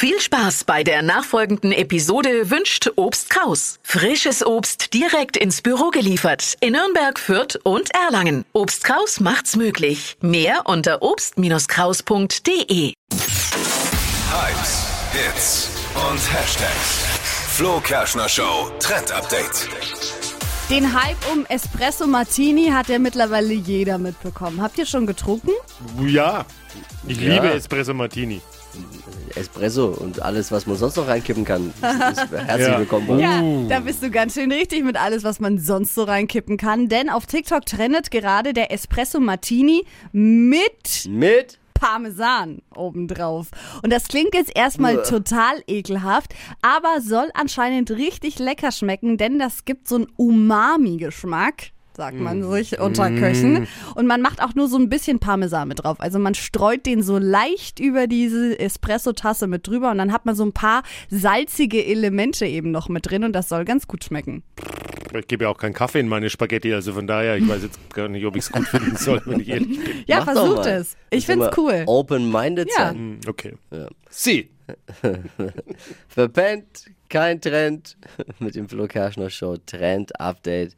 Viel Spaß bei der nachfolgenden Episode wünscht Obst Kraus. Frisches Obst direkt ins Büro geliefert in Nürnberg, Fürth und Erlangen. Obst Kraus macht's möglich. Mehr unter obst-kraus.de. Hypes, Hits und Hashtags. Flo Kerschner Show Trend Update. Den Hype um Espresso Martini hat ja mittlerweile jeder mitbekommen. Habt ihr schon getrunken? Ja, ich Ja. liebe Espresso Martini. Espresso und alles, was man sonst noch reinkippen kann. Ist, ist herzlich Ja. willkommen. Ja, da bist du ganz schön richtig mit alles, was man sonst so reinkippen kann. Denn auf TikTok trendet gerade der Espresso Martini mit Mit Parmesan obendrauf. Und das klingt jetzt erstmal Uah. total ekelhaft, aber soll anscheinend richtig lecker schmecken, denn das gibt so einen Umami-Geschmack. Sagt man sich unter Köchen. Und man macht auch nur so ein bisschen Parmesan mit drauf. Also man streut den so leicht über diese Espresso-Tasse mit drüber und dann hat man so ein paar salzige Elemente eben noch mit drin und das soll ganz gut schmecken. Ich gebe ja auch keinen Kaffee in meine Spaghetti, also von daher, ich weiß jetzt gar nicht, ob ich es gut finden soll, wenn ich ehrlich bin. Ja, Mach versucht es. Ich find's immer cool. Open-minded Ja. sein. Hm, Okay. Sie. Verpennt, kein Trend. Mit dem Flo Kerschner Show Trend Update.